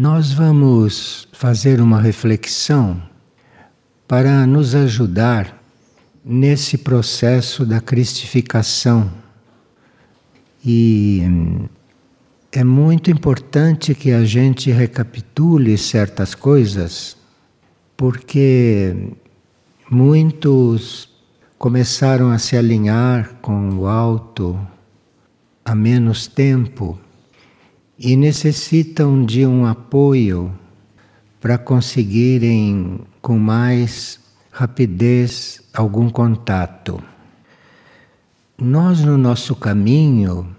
Nós vamos fazer uma reflexão para nos ajudar nesse processo da cristificação. E é muito importante que a gente recapitule certas coisas, porque muitos começaram a se alinhar com o alto há menos tempo e necessitam de um apoio para conseguirem com mais rapidez algum contato. Nós, no nosso caminho,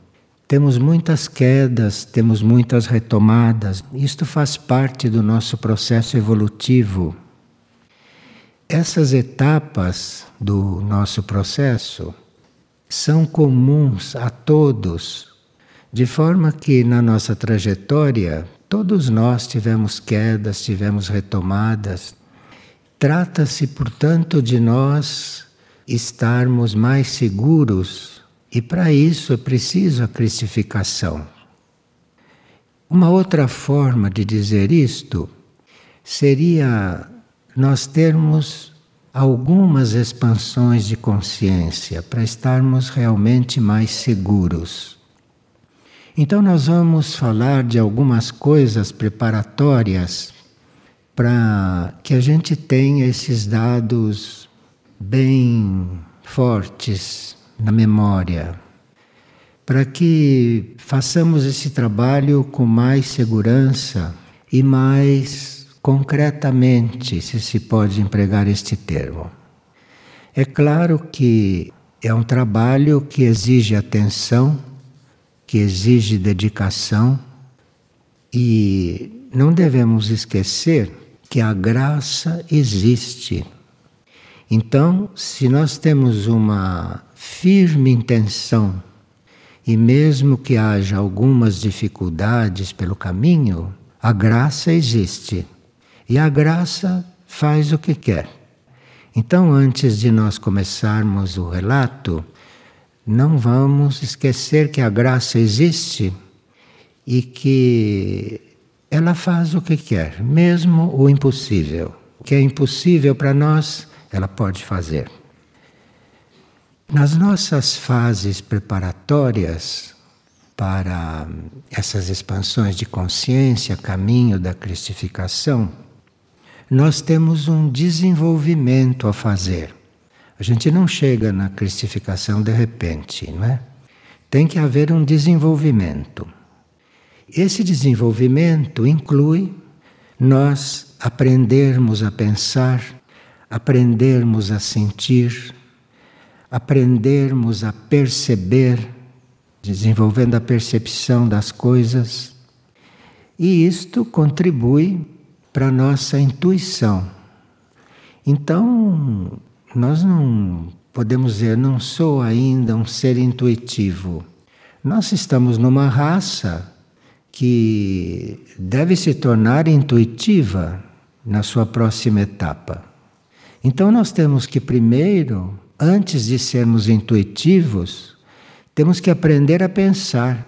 temos muitas quedas, temos muitas retomadas, isto faz parte do nosso processo evolutivo. Essas etapas do nosso processo são comuns a todos, de forma que na nossa trajetória todos nós tivemos quedas, tivemos retomadas. Trata-se, portanto, de nós estarmos mais seguros e para isso é preciso a cristificação. Uma outra forma de dizer isto seria nós termos algumas expansões de consciência para estarmos realmente mais seguros. Então, nós vamos falar de algumas coisas preparatórias para que a gente tenha esses dados bem fortes na memória, para que façamos esse trabalho com mais segurança e mais concretamente, se se pode empregar este termo. É claro que é um trabalho que exige atenção que exige dedicação e não devemos esquecer que a graça existe. Então, se nós temos uma firme intenção e mesmo que haja algumas dificuldades pelo caminho, a graça existe. E a graça faz o que quer. Então, antes de nós começarmos o relato, não vamos esquecer que a graça existe e que ela faz o que quer, mesmo o impossível. O que é impossível para nós, ela pode fazer. Nas nossas fases preparatórias para essas expansões de consciência, caminho da cristificação, nós temos um desenvolvimento a fazer. A gente não chega na cristificação de repente, não é? Tem que haver um desenvolvimento. Esse desenvolvimento inclui nós aprendermos a pensar, aprendermos a sentir, aprendermos a perceber, desenvolvendo a percepção das coisas. E isto contribui para a nossa intuição. Então, nós não podemos dizer, não sou ainda um ser intuitivo. Nós estamos numa raça que deve se tornar intuitiva na sua próxima etapa. Então nós temos que primeiro, antes de sermos intuitivos, temos que aprender a pensar.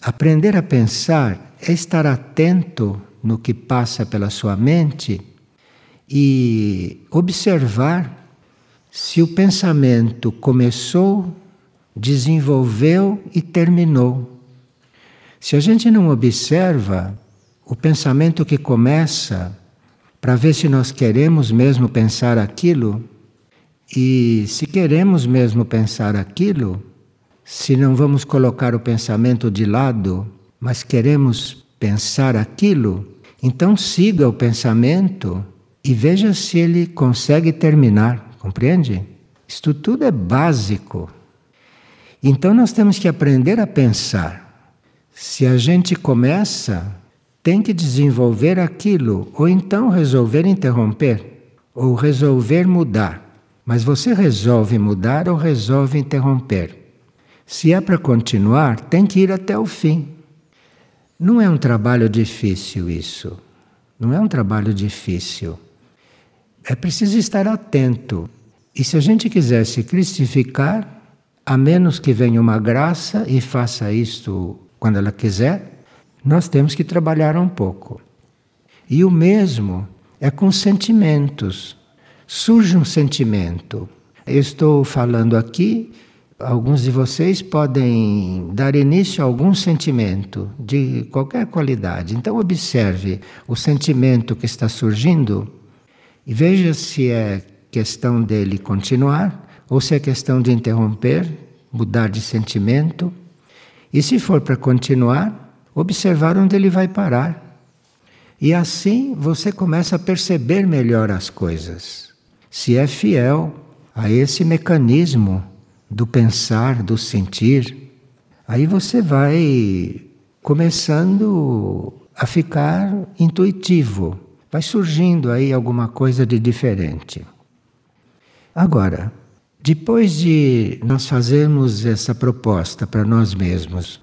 Aprender a pensar é estar atento no que passa pela sua mente e observar se o pensamento começou, desenvolveu e terminou. Se a gente não observa o pensamento que começa, para ver se nós queremos mesmo pensar aquilo, e se queremos mesmo pensar aquilo, se não vamos colocar o pensamento de lado, mas queremos pensar aquilo, então siga o pensamento e veja se ele consegue terminar. Compreende? Isto tudo é básico. Então nós temos que aprender a pensar. Se a gente começa, tem que desenvolver aquilo, ou então resolver interromper, ou resolver mudar. Mas você resolve mudar ou resolve interromper. Se é para continuar, tem que ir até o fim. Não é um trabalho difícil isso. Não é um trabalho difícil. É preciso estar atento. E se a gente quiser se cristificar, a menos que venha uma graça e faça isto quando ela quiser, nós temos que trabalhar um pouco. E o mesmo é com sentimentos. Surge um sentimento. Eu estou falando aqui, alguns de vocês podem dar início a algum sentimento de qualquer qualidade. Então, observe o sentimento que está surgindo e veja se é questão dele continuar ou se é questão de interromper, mudar de sentimento. E se for para continuar, observar onde ele vai parar. E assim você começa a perceber melhor as coisas. Se é fiel a esse mecanismo do pensar, do sentir, aí você vai começando a ficar intuitivo. Vai surgindo aí alguma coisa de diferente. Agora, depois de nós fazermos essa proposta para nós mesmos,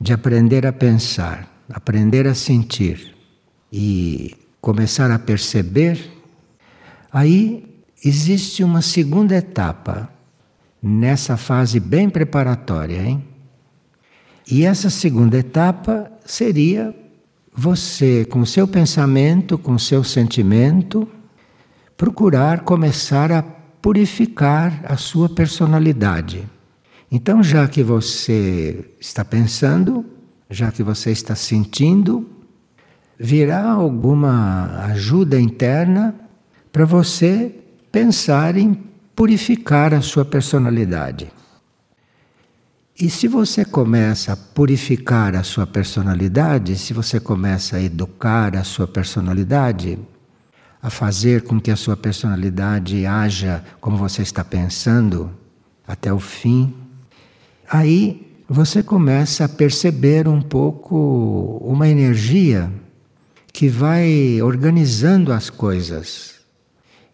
de aprender a pensar, aprender a sentir e começar a perceber, aí existe uma segunda etapa nessa fase bem preparatória, hein? E essa segunda etapa seria você, com seu pensamento, com seu sentimento, procurar começar a purificar a sua personalidade. Então, já que você está pensando, já que você está sentindo, virá alguma ajuda interna para você pensar em purificar a sua personalidade. E se você começa a purificar a sua personalidade, se você começa a educar a sua personalidade, a fazer com que a sua personalidade haja como você está pensando até o fim, aí você começa a perceber um pouco uma energia que vai organizando as coisas.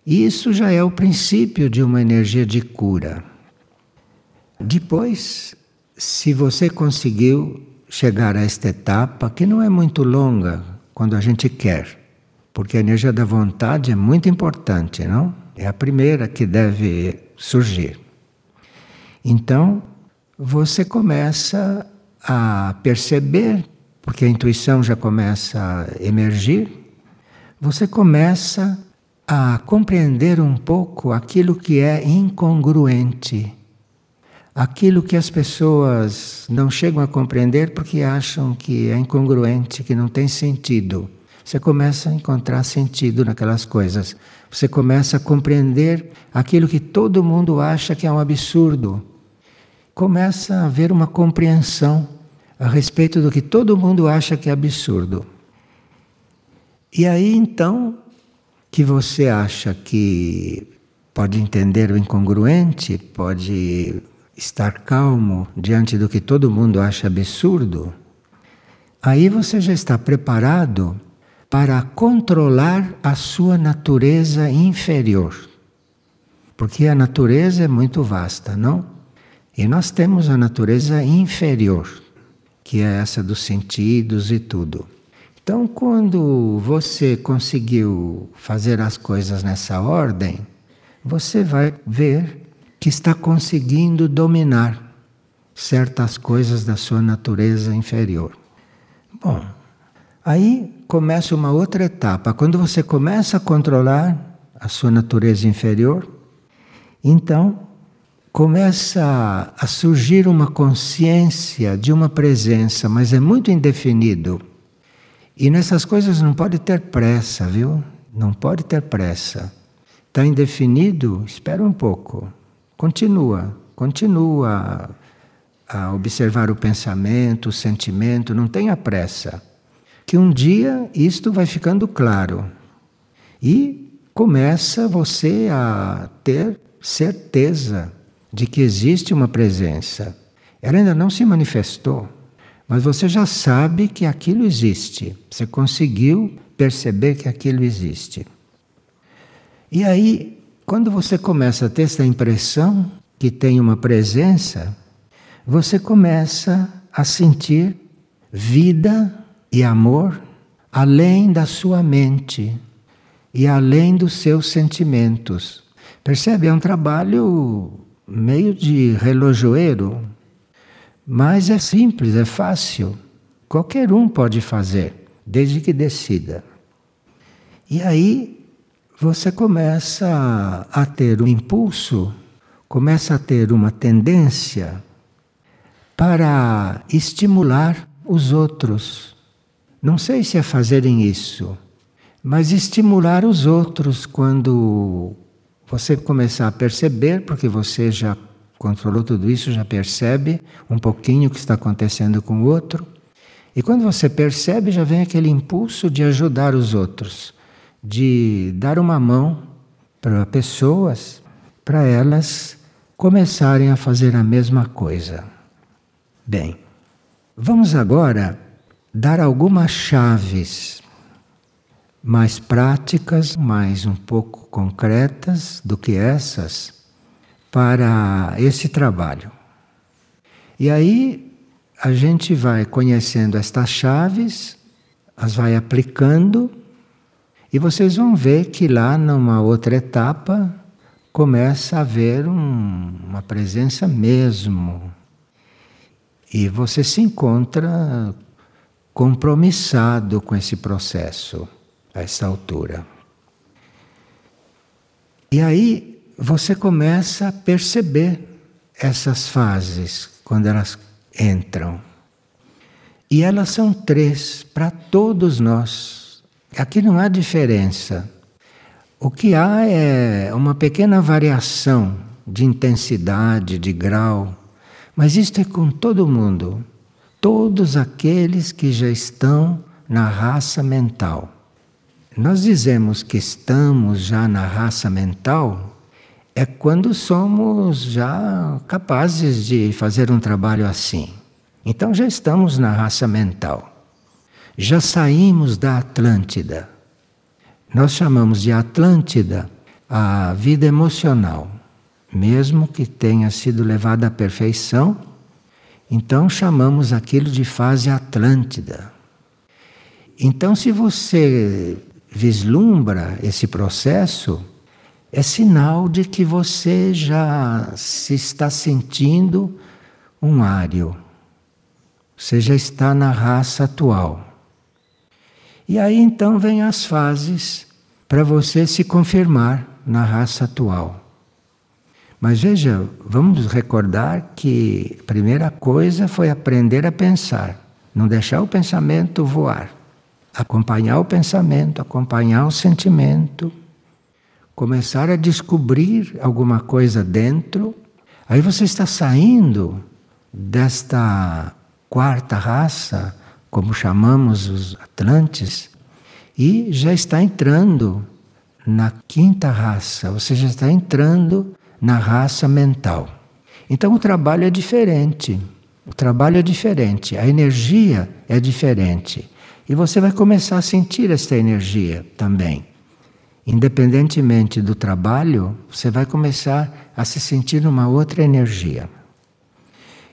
Isso já é o princípio de uma energia de cura. Depois, se você conseguiu chegar a esta etapa, que não é muito longa quando a gente quer, porque a energia da vontade é muito importante, não? É a primeira que deve surgir. Então, você começa a perceber, porque a intuição já começa a emergir, você começa a compreender um pouco aquilo que é incongruente, aquilo que as pessoas não chegam a compreender porque acham que é incongruente, que não tem sentido você começa a encontrar sentido naquelas coisas. Você começa a compreender aquilo que todo mundo acha que é um absurdo. Começa a haver uma compreensão a respeito do que todo mundo acha que é absurdo. E aí então que você acha que pode entender o incongruente, pode estar calmo diante do que todo mundo acha absurdo, aí você já está preparado para controlar a sua natureza inferior. Porque a natureza é muito vasta, não? E nós temos a natureza inferior, que é essa dos sentidos e tudo. Então, quando você conseguiu fazer as coisas nessa ordem, você vai ver que está conseguindo dominar certas coisas da sua natureza inferior. Bom, Aí começa uma outra etapa. Quando você começa a controlar a sua natureza inferior, então começa a surgir uma consciência de uma presença, mas é muito indefinido. E nessas coisas não pode ter pressa, viu? Não pode ter pressa. Está indefinido? Espera um pouco. Continua, continua a observar o pensamento, o sentimento, não tenha pressa que um dia isto vai ficando claro e começa você a ter certeza de que existe uma presença. Ela ainda não se manifestou, mas você já sabe que aquilo existe. Você conseguiu perceber que aquilo existe. E aí, quando você começa a ter essa impressão que tem uma presença, você começa a sentir vida e amor além da sua mente e além dos seus sentimentos. Percebe? É um trabalho meio de relojoeiro, mas é simples, é fácil. Qualquer um pode fazer, desde que decida. E aí você começa a ter um impulso, começa a ter uma tendência para estimular os outros. Não sei se é fazerem isso, mas estimular os outros quando você começar a perceber, porque você já controlou tudo isso, já percebe um pouquinho o que está acontecendo com o outro. E quando você percebe, já vem aquele impulso de ajudar os outros, de dar uma mão para pessoas, para elas começarem a fazer a mesma coisa. Bem, vamos agora dar algumas chaves mais práticas, mais um pouco concretas do que essas para esse trabalho. E aí a gente vai conhecendo estas chaves, as vai aplicando, e vocês vão ver que lá numa outra etapa começa a haver um, uma presença mesmo e você se encontra compromissado com esse processo a essa altura. E aí você começa a perceber essas fases quando elas entram. E elas são três para todos nós. Aqui não há diferença. O que há é uma pequena variação de intensidade, de grau mas isto é com todo mundo, todos aqueles que já estão na raça mental. Nós dizemos que estamos já na raça mental é quando somos já capazes de fazer um trabalho assim. Então já estamos na raça mental. Já saímos da Atlântida. Nós chamamos de Atlântida a vida emocional mesmo que tenha sido levada à perfeição, então chamamos aquilo de fase atlântida. Então, se você vislumbra esse processo, é sinal de que você já se está sentindo um ário. Você já está na raça atual. E aí então vem as fases para você se confirmar na raça atual. Mas veja, vamos recordar que a primeira coisa foi aprender a pensar, não deixar o pensamento voar, acompanhar o pensamento, acompanhar o sentimento, começar a descobrir alguma coisa dentro. Aí você está saindo desta quarta raça, como chamamos os Atlantes, e já está entrando na quinta raça, você já está entrando na raça mental. Então o trabalho é diferente. O trabalho é diferente, a energia é diferente. E você vai começar a sentir esta energia também. Independentemente do trabalho, você vai começar a se sentir numa outra energia.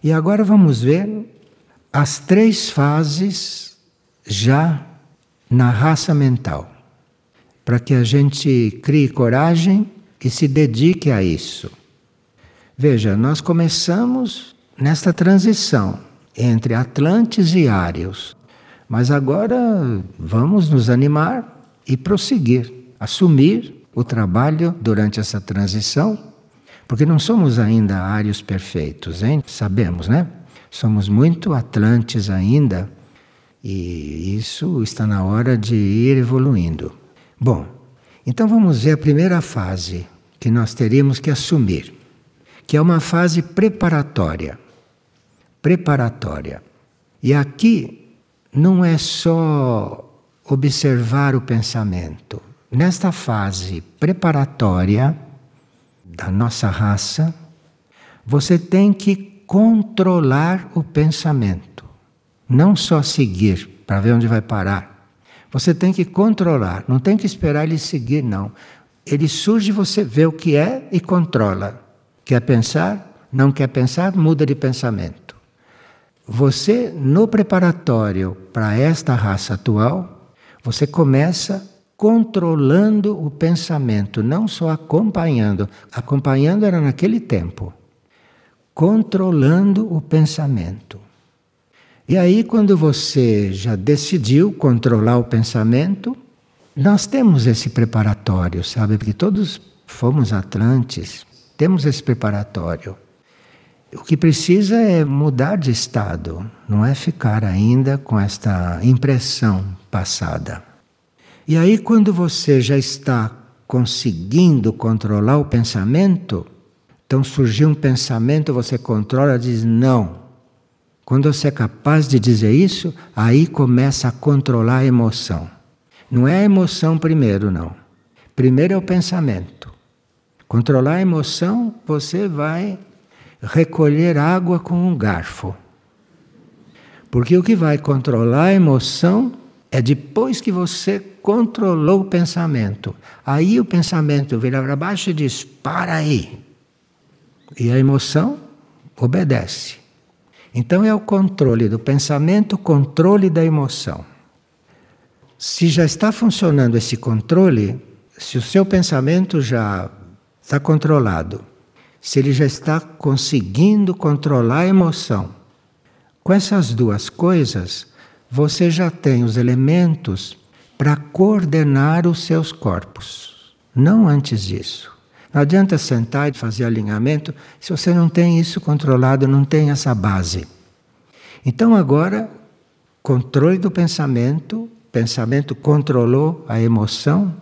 E agora vamos ver as três fases já na raça mental, para que a gente crie coragem que se dedique a isso. Veja, nós começamos nesta transição entre Atlantes e Ários, mas agora vamos nos animar e prosseguir, assumir o trabalho durante essa transição, porque não somos ainda ários perfeitos, hein? Sabemos, né? Somos muito atlantes ainda e isso está na hora de ir evoluindo. Bom, então vamos ver a primeira fase, que nós teríamos que assumir, que é uma fase preparatória. Preparatória. E aqui não é só observar o pensamento. Nesta fase preparatória da nossa raça, você tem que controlar o pensamento, não só seguir para ver onde vai parar. Você tem que controlar, não tem que esperar ele seguir, não. Ele surge, você vê o que é e controla. Quer pensar? Não quer pensar? Muda de pensamento. Você, no preparatório para esta raça atual, você começa controlando o pensamento, não só acompanhando. Acompanhando era naquele tempo. Controlando o pensamento. E aí, quando você já decidiu controlar o pensamento, nós temos esse preparatório, sabe? Porque todos fomos atlantes, temos esse preparatório. O que precisa é mudar de estado, não é ficar ainda com esta impressão passada. E aí, quando você já está conseguindo controlar o pensamento, então surgiu um pensamento, você controla, diz não. Quando você é capaz de dizer isso, aí começa a controlar a emoção. Não é a emoção primeiro, não. Primeiro é o pensamento. Controlar a emoção, você vai recolher água com um garfo. Porque o que vai controlar a emoção é depois que você controlou o pensamento. Aí o pensamento vira para baixo e diz: para aí. E a emoção obedece. Então é o controle do pensamento, controle da emoção. Se já está funcionando esse controle, se o seu pensamento já está controlado, se ele já está conseguindo controlar a emoção. Com essas duas coisas, você já tem os elementos para coordenar os seus corpos. Não antes disso. Não adianta sentar e fazer alinhamento se você não tem isso controlado, não tem essa base. Então agora, controle do pensamento, pensamento controlou a emoção,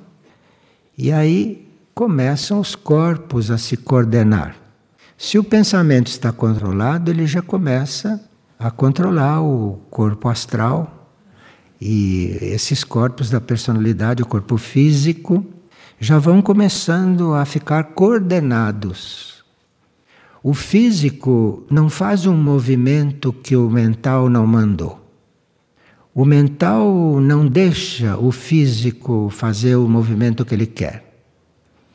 e aí começam os corpos a se coordenar. Se o pensamento está controlado, ele já começa a controlar o corpo astral e esses corpos da personalidade, o corpo físico, já vão começando a ficar coordenados. O físico não faz um movimento que o mental não mandou. O mental não deixa o físico fazer o movimento que ele quer.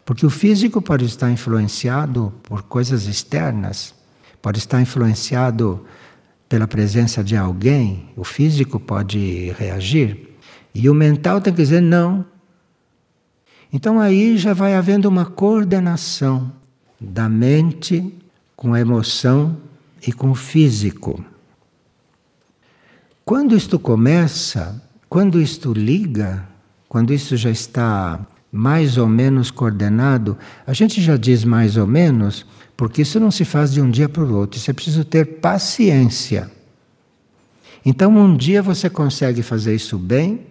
Porque o físico pode estar influenciado por coisas externas, pode estar influenciado pela presença de alguém, o físico pode reagir, e o mental tem que dizer não. Então aí já vai havendo uma coordenação da mente com a emoção e com o físico. Quando isto começa, quando isto liga, quando isso já está mais ou menos coordenado, a gente já diz mais ou menos, porque isso não se faz de um dia para o outro, isso é preciso ter paciência. Então, um dia você consegue fazer isso bem,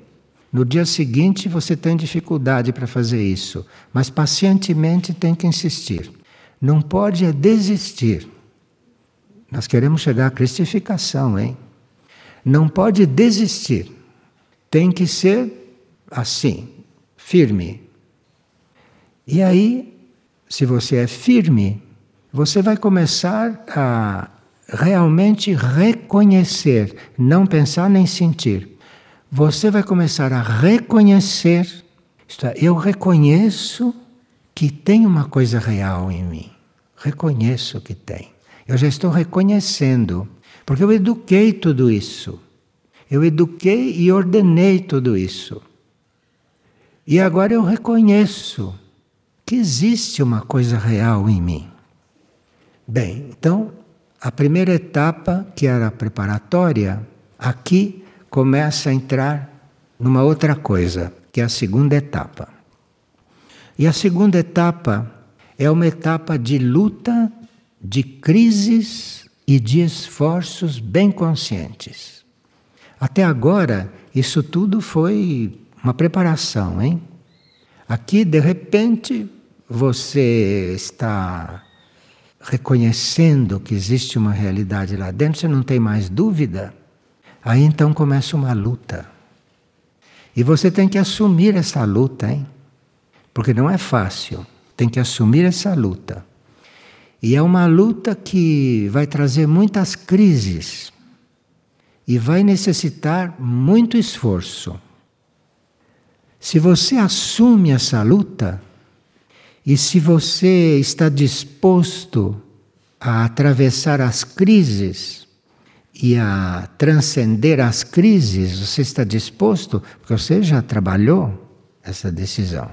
no dia seguinte você tem dificuldade para fazer isso, mas pacientemente tem que insistir. Não pode é desistir. Nós queremos chegar à cristificação, hein? Não pode desistir. Tem que ser assim, firme, e aí, se você é firme, você vai começar a realmente reconhecer, não pensar nem sentir. Você vai começar a reconhecer, isto é, eu reconheço que tem uma coisa real em mim. Reconheço que tem. Eu já estou reconhecendo, porque eu eduquei tudo isso. Eu eduquei e ordenei tudo isso. E agora eu reconheço que existe uma coisa real em mim. Bem, então, a primeira etapa, que era preparatória, aqui começa a entrar numa outra coisa, que é a segunda etapa. E a segunda etapa é uma etapa de luta, de crises e de esforços bem conscientes. Até agora, isso tudo foi uma preparação, hein? Aqui, de repente, você está reconhecendo que existe uma realidade lá dentro, você não tem mais dúvida, aí então começa uma luta. E você tem que assumir essa luta, hein? Porque não é fácil, tem que assumir essa luta. E é uma luta que vai trazer muitas crises e vai necessitar muito esforço. Se você assume essa luta, e se você está disposto a atravessar as crises e a transcender as crises, você está disposto, porque você já trabalhou essa decisão.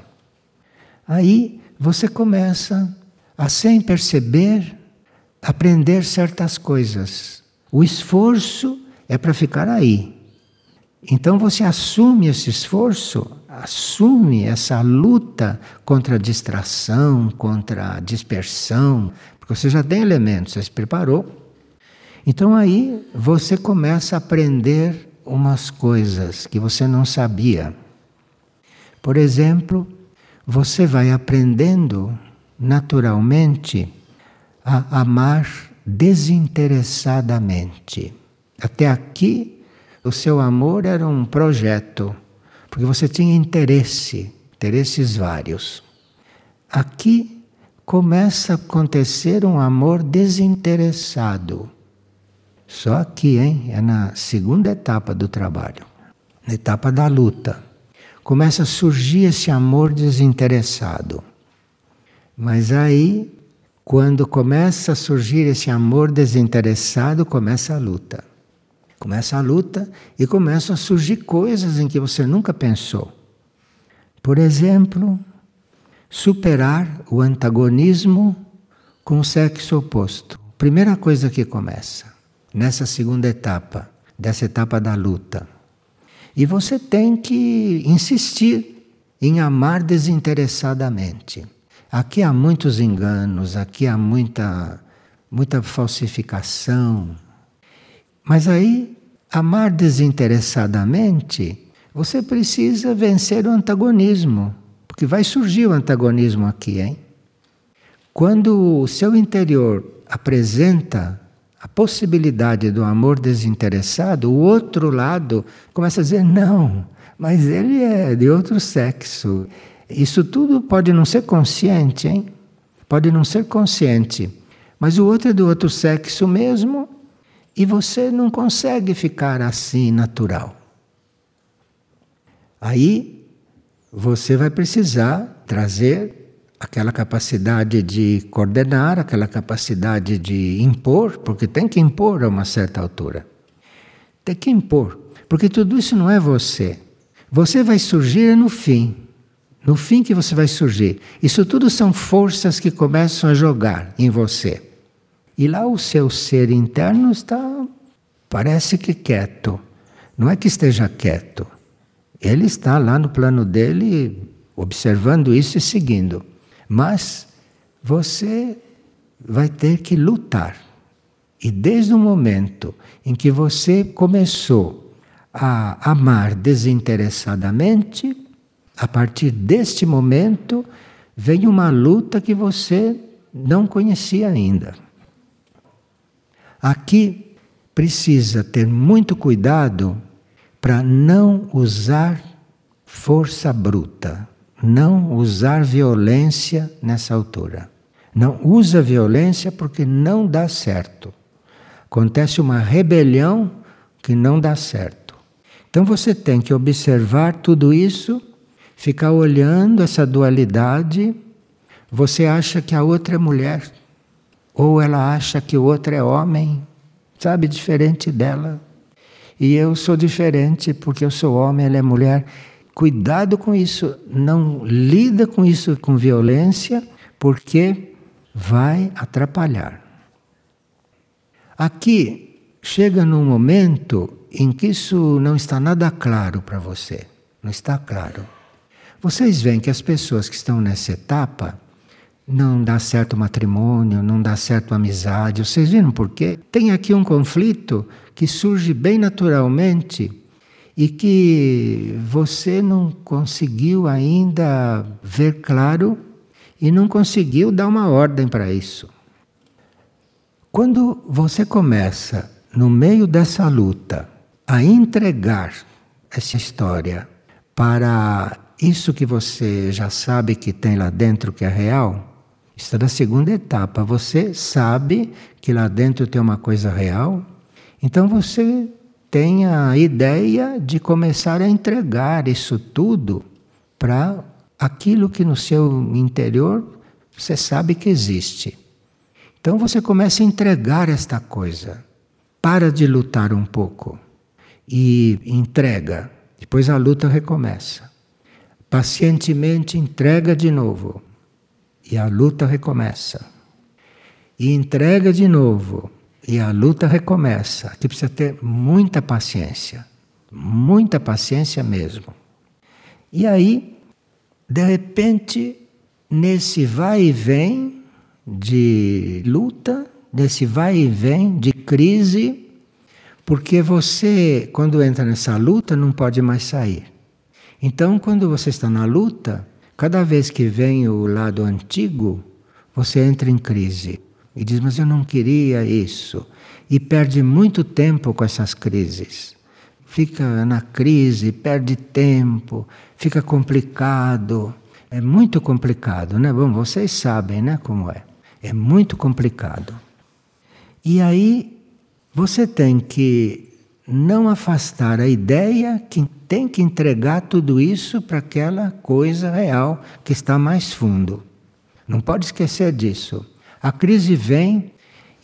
Aí você começa a, sem perceber, aprender certas coisas. O esforço é para ficar aí. Então você assume esse esforço assume essa luta contra a distração, contra a dispersão, porque você já tem elementos, você se preparou. Então aí você começa a aprender umas coisas que você não sabia. Por exemplo, você vai aprendendo naturalmente a amar desinteressadamente. Até aqui, o seu amor era um projeto, porque você tinha interesse, interesses vários. Aqui começa a acontecer um amor desinteressado. Só aqui, hein? É na segunda etapa do trabalho, na etapa da luta. Começa a surgir esse amor desinteressado. Mas aí, quando começa a surgir esse amor desinteressado, começa a luta. Começa a luta e começam a surgir coisas em que você nunca pensou. Por exemplo, superar o antagonismo com o sexo oposto. Primeira coisa que começa nessa segunda etapa, dessa etapa da luta. E você tem que insistir em amar desinteressadamente. Aqui há muitos enganos, aqui há muita, muita falsificação. Mas aí, amar desinteressadamente, você precisa vencer o antagonismo, porque vai surgir o antagonismo aqui, hein? Quando o seu interior apresenta a possibilidade do amor desinteressado, o outro lado começa a dizer: não, mas ele é de outro sexo. Isso tudo pode não ser consciente, hein? Pode não ser consciente. Mas o outro é do outro sexo mesmo e você não consegue ficar assim natural. Aí você vai precisar trazer aquela capacidade de coordenar, aquela capacidade de impor, porque tem que impor a uma certa altura. Tem que impor, porque tudo isso não é você. Você vai surgir no fim. No fim que você vai surgir. Isso tudo são forças que começam a jogar em você. E lá o seu ser interno está, parece que quieto. Não é que esteja quieto. Ele está lá no plano dele, observando isso e seguindo. Mas você vai ter que lutar. E desde o momento em que você começou a amar desinteressadamente, a partir deste momento vem uma luta que você não conhecia ainda. Aqui precisa ter muito cuidado para não usar força bruta não usar violência nessa altura. Não usa violência porque não dá certo. Acontece uma rebelião que não dá certo. Então você tem que observar tudo isso, ficar olhando essa dualidade. Você acha que a outra é mulher, ou ela acha que o outro é homem, sabe, diferente dela. E eu sou diferente porque eu sou homem, ela é mulher. Cuidado com isso, não lida com isso com violência, porque vai atrapalhar. Aqui chega num momento em que isso não está nada claro para você, não está claro. Vocês veem que as pessoas que estão nessa etapa não dá certo matrimônio, não dá certo amizade. Vocês viram por quê? Tem aqui um conflito que surge bem naturalmente e que você não conseguiu ainda ver claro e não conseguiu dar uma ordem para isso. Quando você começa, no meio dessa luta, a entregar essa história para isso que você já sabe que tem lá dentro que é real, está na segunda etapa. Você sabe que lá dentro tem uma coisa real, então você tem a ideia de começar a entregar isso tudo para aquilo que no seu interior você sabe que existe. Então você começa a entregar esta coisa. Para de lutar um pouco e entrega. Depois a luta recomeça. Pacientemente entrega de novo e a luta recomeça. E entrega de novo e a luta recomeça. Aqui precisa ter muita paciência, muita paciência mesmo. E aí, de repente, nesse vai e vem de luta, nesse vai e vem de crise, porque você, quando entra nessa luta, não pode mais sair. Então, quando você está na luta, cada vez que vem o lado antigo, você entra em crise e diz: Mas eu não queria isso. E perde muito tempo com essas crises. Fica na crise, perde tempo, fica complicado. É muito complicado, né? Bom, vocês sabem, né, como é. É muito complicado. E aí você tem que não afastar a ideia que tem que entregar tudo isso para aquela coisa real que está mais fundo. Não pode esquecer disso. A crise vem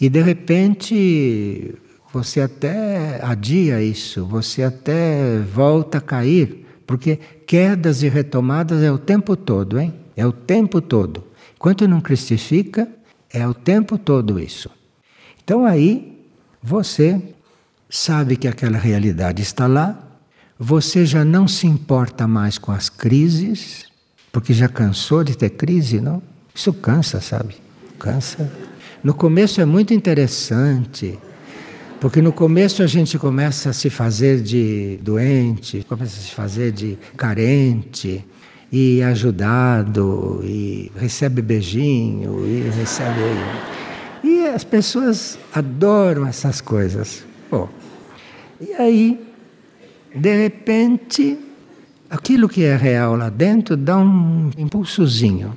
e de repente você até adia isso, você até volta a cair, porque quedas e retomadas é o tempo todo, hein? É o tempo todo. Enquanto não cristifica, é o tempo todo isso. Então aí você sabe que aquela realidade está lá, você já não se importa mais com as crises, porque já cansou de ter crise, não? Isso cansa, sabe? Cansa. No começo é muito interessante, porque no começo a gente começa a se fazer de doente, começa a se fazer de carente e ajudado e recebe beijinho e recebe e as pessoas adoram essas coisas. Bom, e aí de repente aquilo que é real lá dentro dá um impulsozinho.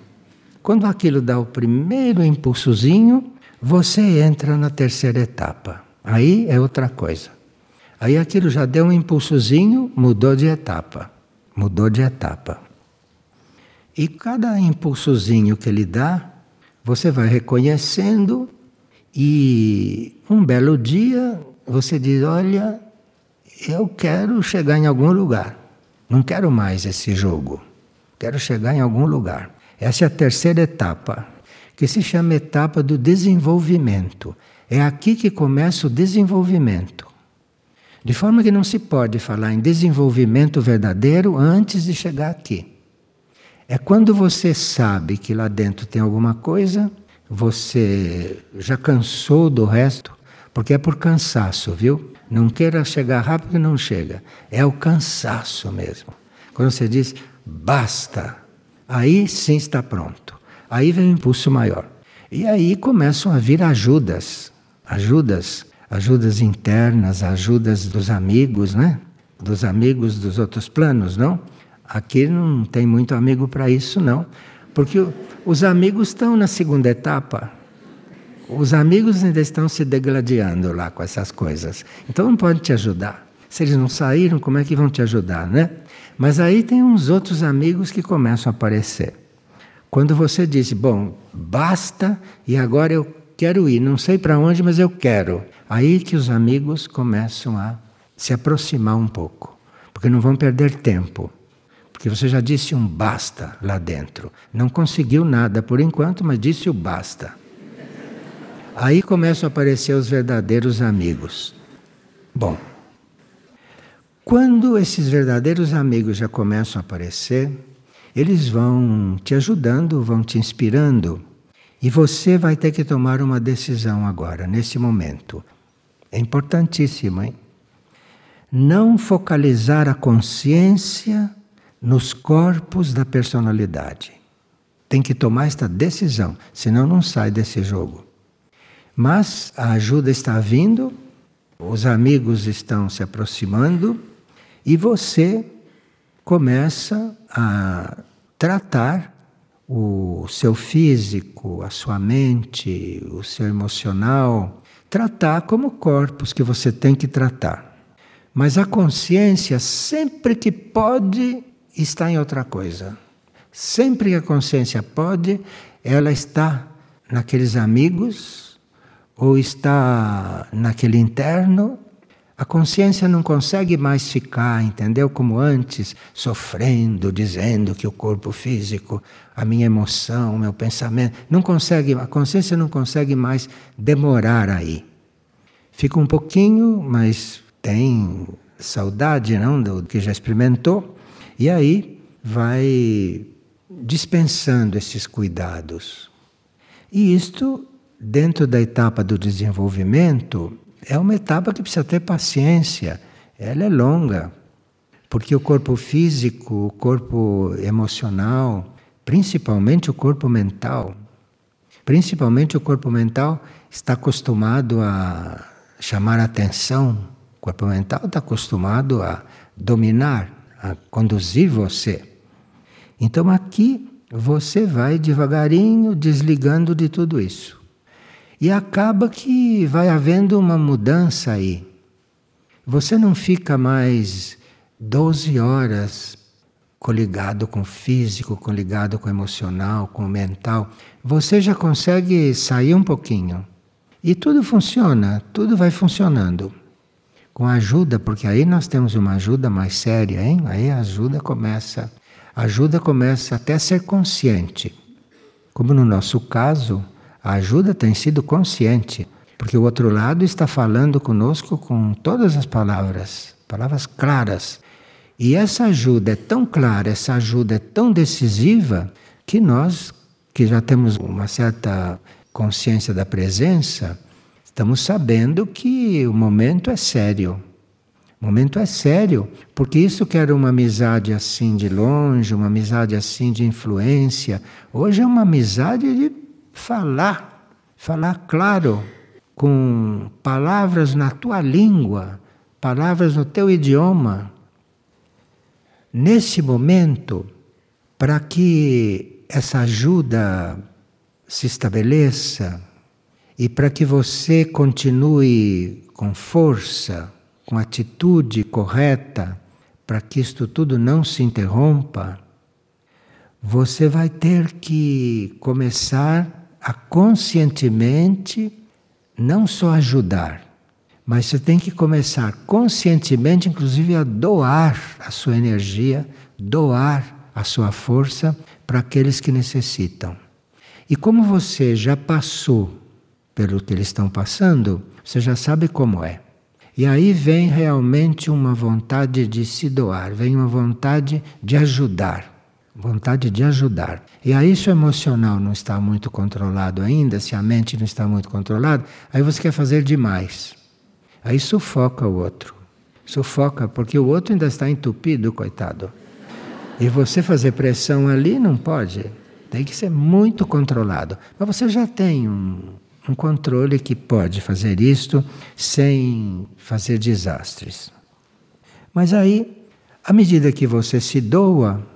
Quando aquilo dá o primeiro impulsozinho, você entra na terceira etapa. Aí é outra coisa. Aí aquilo já deu um impulsozinho, mudou de etapa. Mudou de etapa. E cada impulsozinho que ele dá, você vai reconhecendo e um belo dia você diz: Olha, eu quero chegar em algum lugar. Não quero mais esse jogo. Quero chegar em algum lugar. Essa é a terceira etapa, que se chama etapa do desenvolvimento. É aqui que começa o desenvolvimento. De forma que não se pode falar em desenvolvimento verdadeiro antes de chegar aqui. É quando você sabe que lá dentro tem alguma coisa, você já cansou do resto, porque é por cansaço, viu? Não queira chegar rápido não chega. É o cansaço mesmo. Quando você diz basta, Aí sim está pronto. Aí vem o impulso maior. E aí começam a vir ajudas, ajudas, ajudas internas, ajudas dos amigos, né? Dos amigos dos outros planos, não? Aqui não tem muito amigo para isso, não. Porque os amigos estão na segunda etapa. Os amigos ainda estão se degladiando lá com essas coisas. Então não pode te ajudar. Se eles não saíram, como é que vão te ajudar, né? Mas aí tem uns outros amigos que começam a aparecer. Quando você diz, bom, basta e agora eu quero ir, não sei para onde, mas eu quero. Aí que os amigos começam a se aproximar um pouco, porque não vão perder tempo. Porque você já disse um basta lá dentro. Não conseguiu nada por enquanto, mas disse o basta. Aí começam a aparecer os verdadeiros amigos. Bom, quando esses verdadeiros amigos já começam a aparecer, eles vão te ajudando, vão te inspirando. E você vai ter que tomar uma decisão agora, nesse momento. É importantíssimo, hein? Não focalizar a consciência nos corpos da personalidade. Tem que tomar esta decisão, senão não sai desse jogo. Mas a ajuda está vindo, os amigos estão se aproximando e você começa a tratar o seu físico, a sua mente, o seu emocional, tratar como corpos que você tem que tratar. Mas a consciência, sempre que pode, está em outra coisa. Sempre que a consciência pode, ela está naqueles amigos, ou está naquele interno, a consciência não consegue mais ficar, entendeu? Como antes, sofrendo, dizendo que o corpo físico, a minha emoção, o meu pensamento, não consegue, a consciência não consegue mais demorar aí. Fica um pouquinho, mas tem saudade, não, do que já experimentou, e aí vai dispensando esses cuidados. E isto, dentro da etapa do desenvolvimento, é uma etapa que precisa ter paciência, ela é longa, porque o corpo físico, o corpo emocional, principalmente o corpo mental, principalmente o corpo mental está acostumado a chamar atenção, o corpo mental está acostumado a dominar, a conduzir você. Então aqui você vai devagarinho desligando de tudo isso. E acaba que vai havendo uma mudança aí. Você não fica mais 12 horas coligado com o físico, coligado com o emocional, com o mental. Você já consegue sair um pouquinho. E tudo funciona, tudo vai funcionando. Com ajuda, porque aí nós temos uma ajuda mais séria, hein? Aí a ajuda começa, a ajuda começa até a ser consciente. Como no nosso caso, a ajuda tem sido consciente, porque o outro lado está falando conosco com todas as palavras, palavras claras. E essa ajuda é tão clara, essa ajuda é tão decisiva, que nós, que já temos uma certa consciência da presença, estamos sabendo que o momento é sério. O momento é sério, porque isso que era uma amizade assim de longe, uma amizade assim de influência, hoje é uma amizade de falar, falar claro, com palavras na tua língua, palavras no teu idioma. Nesse momento, para que essa ajuda se estabeleça e para que você continue com força, com atitude correta, para que isto tudo não se interrompa, você vai ter que começar a conscientemente não só ajudar, mas você tem que começar conscientemente, inclusive, a doar a sua energia, doar a sua força para aqueles que necessitam. E como você já passou pelo que eles estão passando, você já sabe como é. E aí vem realmente uma vontade de se doar, vem uma vontade de ajudar. Vontade de ajudar. E aí, se o emocional não está muito controlado ainda, se a mente não está muito controlada, aí você quer fazer demais. Aí sufoca o outro. Sufoca, porque o outro ainda está entupido, coitado. E você fazer pressão ali não pode. Tem que ser muito controlado. Mas você já tem um, um controle que pode fazer isto sem fazer desastres. Mas aí, à medida que você se doa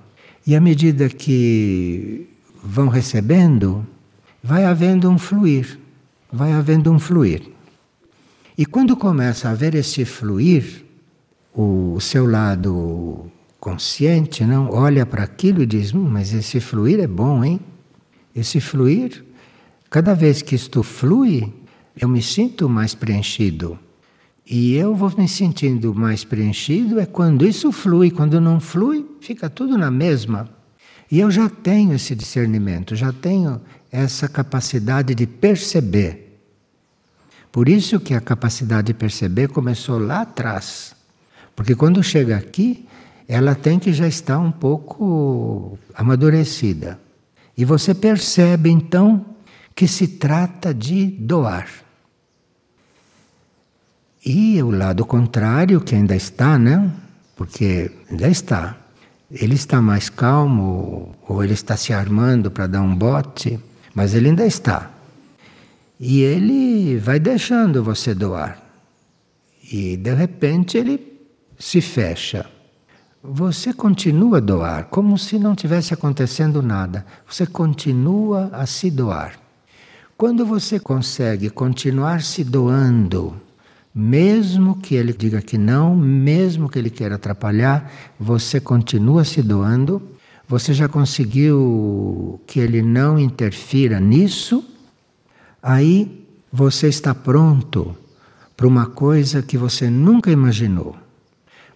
e à medida que vão recebendo, vai havendo um fluir, vai havendo um fluir. E quando começa a haver esse fluir, o seu lado consciente, não olha para aquilo e diz: hum, mas esse fluir é bom, hein? Esse fluir, cada vez que isto flui, eu me sinto mais preenchido. E eu vou me sentindo mais preenchido é quando isso flui, quando não flui, fica tudo na mesma. E eu já tenho esse discernimento, já tenho essa capacidade de perceber. Por isso que a capacidade de perceber começou lá atrás. Porque quando chega aqui, ela tem que já estar um pouco amadurecida. E você percebe então que se trata de doar. E o lado contrário, que ainda está, né? Porque ainda está. Ele está mais calmo, ou ele está se armando para dar um bote, mas ele ainda está. E ele vai deixando você doar. E de repente ele se fecha você continua a doar, como se não tivesse acontecendo nada. Você continua a se doar. Quando você consegue continuar se doando, mesmo que ele diga que não, mesmo que ele queira atrapalhar, você continua se doando, você já conseguiu que ele não interfira nisso, aí você está pronto para uma coisa que você nunca imaginou.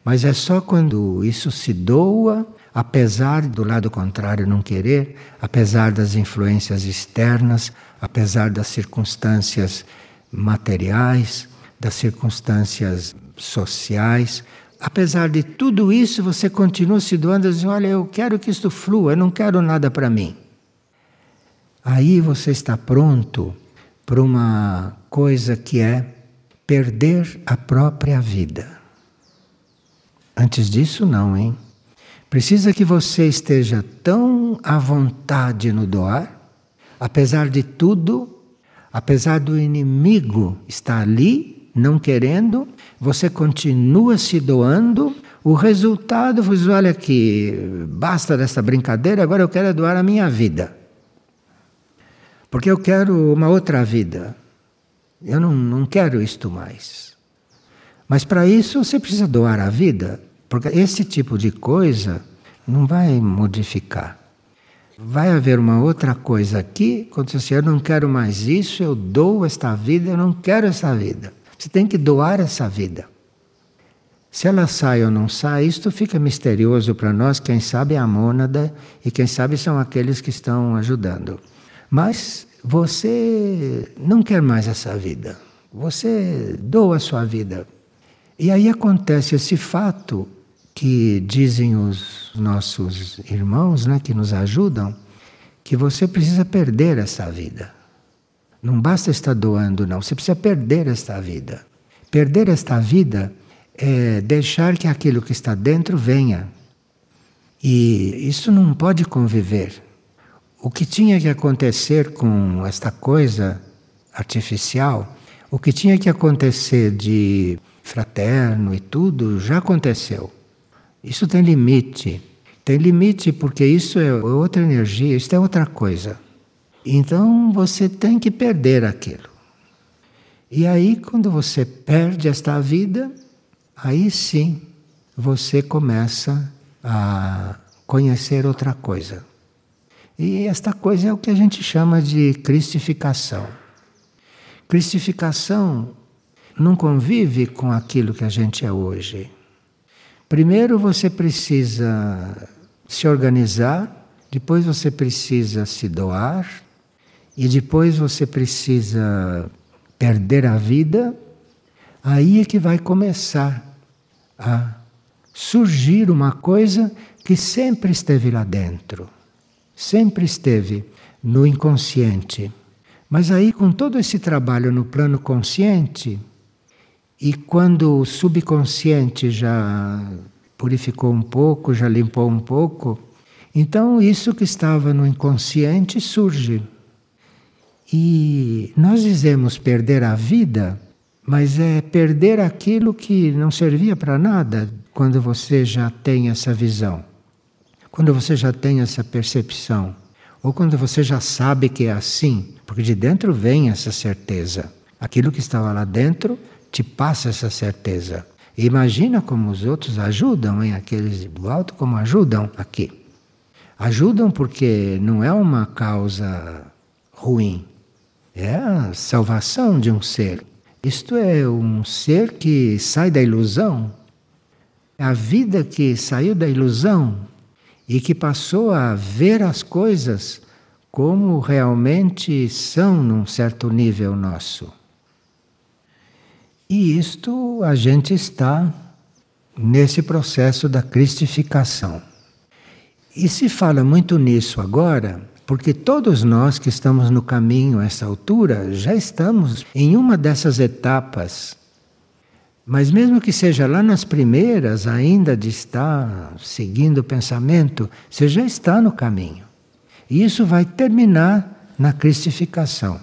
Mas é só quando isso se doa, apesar do lado contrário não querer, apesar das influências externas, apesar das circunstâncias materiais, das circunstâncias sociais, apesar de tudo isso, você continua se doando e diz: Olha, eu quero que isto flua, eu não quero nada para mim. Aí você está pronto para uma coisa que é perder a própria vida. Antes disso, não, hein? Precisa que você esteja tão à vontade no doar, apesar de tudo, apesar do inimigo estar ali, não querendo, você continua se doando. O resultado foi: olha aqui, basta dessa brincadeira, agora eu quero doar a minha vida. Porque eu quero uma outra vida. Eu não, não quero isto mais. Mas para isso você precisa doar a vida. Porque esse tipo de coisa não vai modificar. Vai haver uma outra coisa aqui, quando você diz, eu não quero mais isso, eu dou esta vida, eu não quero essa vida. Você tem que doar essa vida. Se ela sai ou não sai, isto fica misterioso para nós, quem sabe é a mônada e quem sabe são aqueles que estão ajudando. Mas você não quer mais essa vida. Você doa a sua vida. E aí acontece esse fato que dizem os nossos irmãos, né, que nos ajudam, que você precisa perder essa vida. Não basta estar doando, não, você precisa perder esta vida. Perder esta vida é deixar que aquilo que está dentro venha. E isso não pode conviver. O que tinha que acontecer com esta coisa artificial, o que tinha que acontecer de fraterno e tudo, já aconteceu. Isso tem limite. Tem limite porque isso é outra energia, isso é outra coisa. Então você tem que perder aquilo. E aí, quando você perde esta vida, aí sim você começa a conhecer outra coisa. E esta coisa é o que a gente chama de cristificação. Cristificação não convive com aquilo que a gente é hoje. Primeiro você precisa se organizar, depois você precisa se doar, e depois você precisa perder a vida. Aí é que vai começar a surgir uma coisa que sempre esteve lá dentro, sempre esteve no inconsciente. Mas aí, com todo esse trabalho no plano consciente, e quando o subconsciente já purificou um pouco, já limpou um pouco, então isso que estava no inconsciente surge. E nós dizemos perder a vida, mas é perder aquilo que não servia para nada quando você já tem essa visão, quando você já tem essa percepção, ou quando você já sabe que é assim, porque de dentro vem essa certeza. Aquilo que estava lá dentro te passa essa certeza. Imagina como os outros ajudam, hein? aqueles do alto, como ajudam aqui. Ajudam porque não é uma causa ruim, é a salvação de um ser. Isto é um ser que sai da ilusão. É a vida que saiu da ilusão e que passou a ver as coisas como realmente são num certo nível nosso. E isto a gente está nesse processo da cristificação. E se fala muito nisso agora, porque todos nós que estamos no caminho a essa altura já estamos em uma dessas etapas. Mas mesmo que seja lá nas primeiras, ainda de estar seguindo o pensamento, você já está no caminho. E isso vai terminar na cristificação.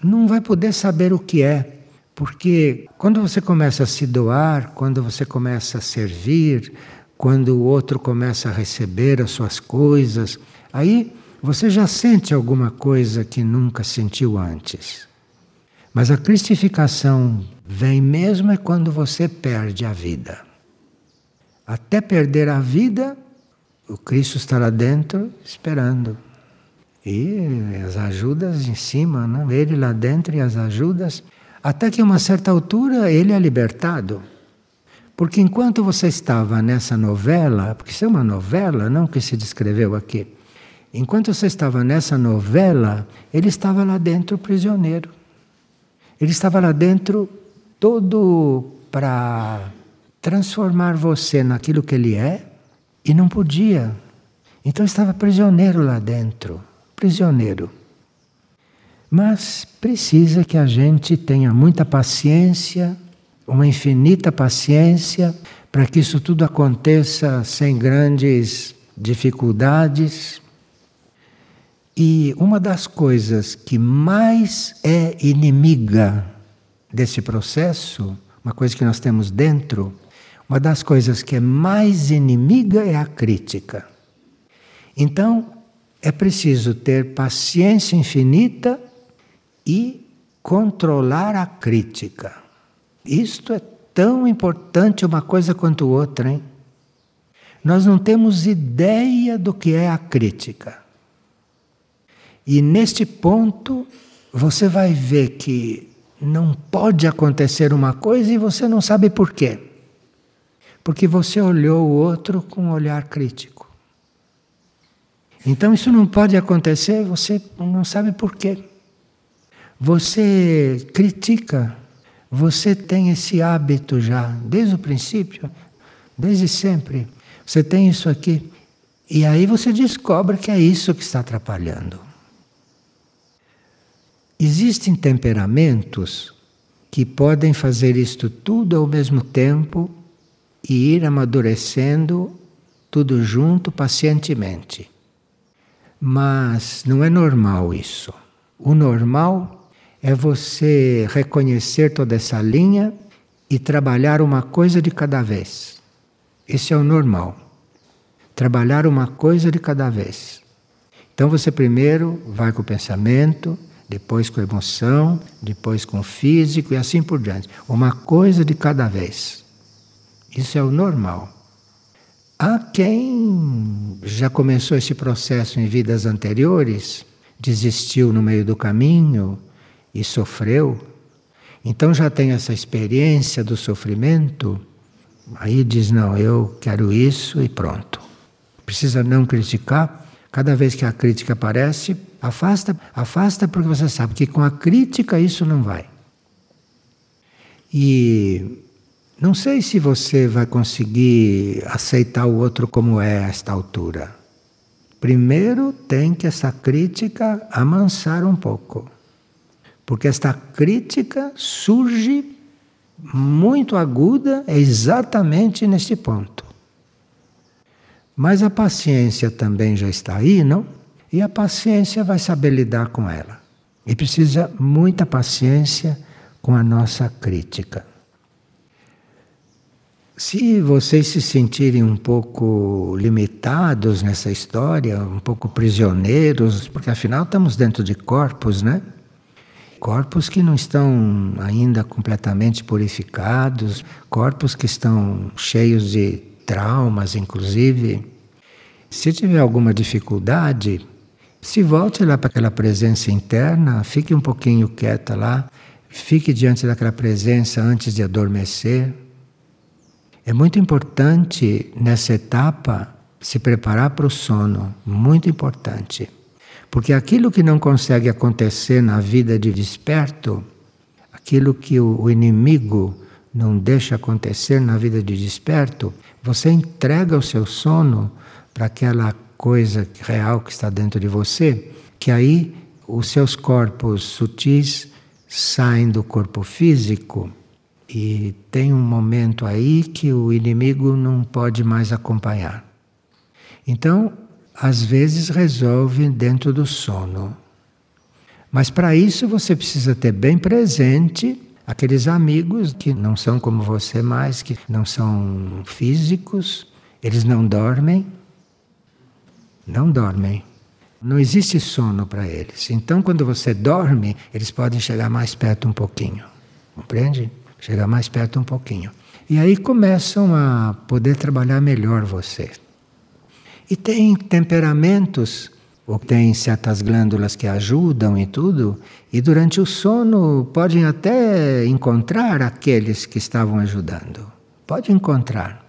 Não vai poder saber o que é, porque quando você começa a se doar, quando você começa a servir, quando o outro começa a receber as suas coisas, aí você já sente alguma coisa que nunca sentiu antes. Mas a cristificação vem mesmo é quando você perde a vida. Até perder a vida, o Cristo está lá dentro esperando. E as ajudas em cima, né? ele lá dentro e as ajudas. Até que a uma certa altura ele é libertado. Porque enquanto você estava nessa novela, porque isso é uma novela, não que se descreveu aqui. Enquanto você estava nessa novela, ele estava lá dentro prisioneiro. Ele estava lá dentro todo para transformar você naquilo que ele é e não podia. Então estava prisioneiro lá dentro prisioneiro. Mas precisa que a gente tenha muita paciência, uma infinita paciência, para que isso tudo aconteça sem grandes dificuldades. E uma das coisas que mais é inimiga desse processo, uma coisa que nós temos dentro, uma das coisas que é mais inimiga é a crítica. Então, é preciso ter paciência infinita e controlar a crítica. Isto é tão importante uma coisa quanto outra, hein? Nós não temos ideia do que é a crítica. E neste ponto, você vai ver que não pode acontecer uma coisa e você não sabe por quê. Porque você olhou o outro com um olhar crítico. Então isso não pode acontecer, você não sabe por quê. Você critica, você tem esse hábito já, desde o princípio, desde sempre. Você tem isso aqui. E aí você descobre que é isso que está atrapalhando. Existem temperamentos que podem fazer isto tudo ao mesmo tempo e ir amadurecendo tudo junto pacientemente. Mas não é normal isso. O normal é você reconhecer toda essa linha e trabalhar uma coisa de cada vez. Esse é o normal. Trabalhar uma coisa de cada vez. Então você primeiro vai com o pensamento, depois com a emoção, depois com o físico e assim por diante. Uma coisa de cada vez. Isso é o normal. Há quem já começou esse processo em vidas anteriores, desistiu no meio do caminho e sofreu, então já tem essa experiência do sofrimento, aí diz: Não, eu quero isso e pronto. Precisa não criticar. Cada vez que a crítica aparece, afasta, afasta porque você sabe que com a crítica isso não vai. E não sei se você vai conseguir aceitar o outro como é a esta altura. Primeiro tem que essa crítica amansar um pouco. Porque esta crítica surge muito aguda exatamente neste ponto. Mas a paciência também já está aí, não? E a paciência vai saber lidar com ela. E precisa muita paciência com a nossa crítica. Se vocês se sentirem um pouco limitados nessa história, um pouco prisioneiros, porque afinal estamos dentro de corpos, né? Corpos que não estão ainda completamente purificados, corpos que estão cheios de traumas, inclusive. Se tiver alguma dificuldade, se volte lá para aquela presença interna, fique um pouquinho quieta lá, fique diante daquela presença antes de adormecer é muito importante nessa etapa se preparar para o sono, muito importante. Porque aquilo que não consegue acontecer na vida de desperto, aquilo que o inimigo não deixa acontecer na vida de desperto, você entrega o seu sono para aquela coisa real que está dentro de você, que aí os seus corpos sutis saem do corpo físico e tem um momento aí que o inimigo não pode mais acompanhar. Então, às vezes resolve dentro do sono. Mas para isso você precisa ter bem presente aqueles amigos que não são como você mais, que não são físicos, eles não dormem. Não dormem. Não existe sono para eles. Então, quando você dorme, eles podem chegar mais perto um pouquinho. Compreende? Chega mais perto um pouquinho. E aí começam a poder trabalhar melhor você. E tem temperamentos, ou tem certas glândulas que ajudam e tudo, e durante o sono podem até encontrar aqueles que estavam ajudando. Pode encontrar.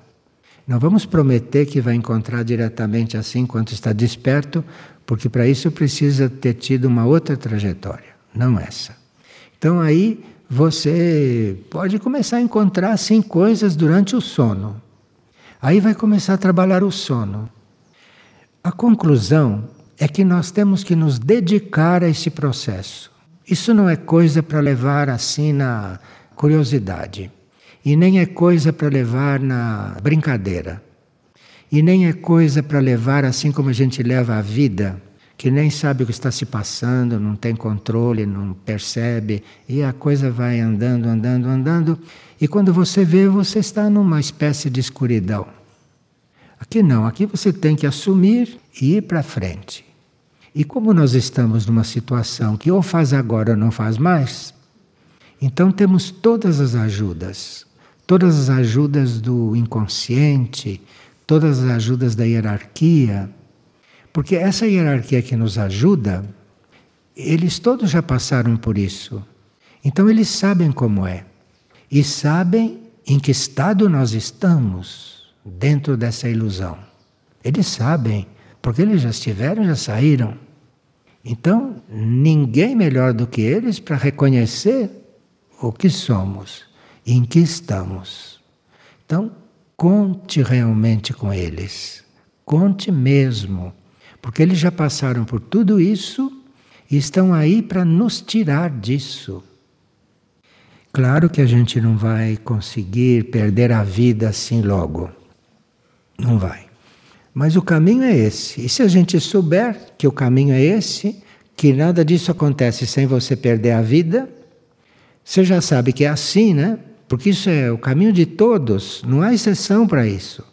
Não vamos prometer que vai encontrar diretamente assim enquanto está desperto, porque para isso precisa ter tido uma outra trajetória, não essa. Então aí você pode começar a encontrar assim coisas durante o sono. Aí vai começar a trabalhar o sono. A conclusão é que nós temos que nos dedicar a esse processo. Isso não é coisa para levar assim na curiosidade. E nem é coisa para levar na brincadeira. E nem é coisa para levar assim como a gente leva a vida, que nem sabe o que está se passando, não tem controle, não percebe, e a coisa vai andando, andando, andando, e quando você vê, você está numa espécie de escuridão. Aqui não, aqui você tem que assumir e ir para frente. E como nós estamos numa situação que ou faz agora ou não faz mais, então temos todas as ajudas, todas as ajudas do inconsciente, todas as ajudas da hierarquia, porque essa hierarquia que nos ajuda, eles todos já passaram por isso. Então eles sabem como é. E sabem em que estado nós estamos dentro dessa ilusão. Eles sabem, porque eles já estiveram, já saíram. Então, ninguém melhor do que eles para reconhecer o que somos em que estamos. Então, conte realmente com eles. Conte mesmo, porque eles já passaram por tudo isso e estão aí para nos tirar disso. Claro que a gente não vai conseguir perder a vida assim logo. Não vai. Mas o caminho é esse. E se a gente souber que o caminho é esse, que nada disso acontece sem você perder a vida, você já sabe que é assim, né? Porque isso é o caminho de todos, não há exceção para isso.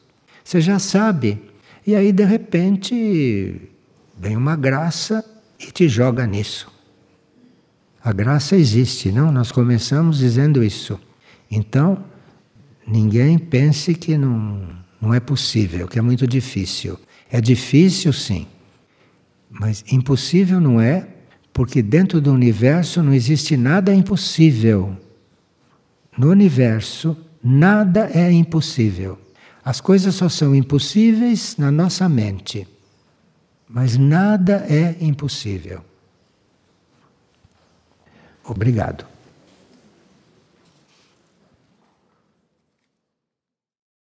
Você já sabe. E aí, de repente, vem uma graça e te joga nisso. A graça existe, não? Nós começamos dizendo isso. Então, ninguém pense que não não é possível, que é muito difícil. É difícil, sim. Mas impossível não é, porque dentro do universo não existe nada impossível. No universo, nada é impossível. As coisas só são impossíveis na nossa mente. Mas nada é impossível. Obrigado.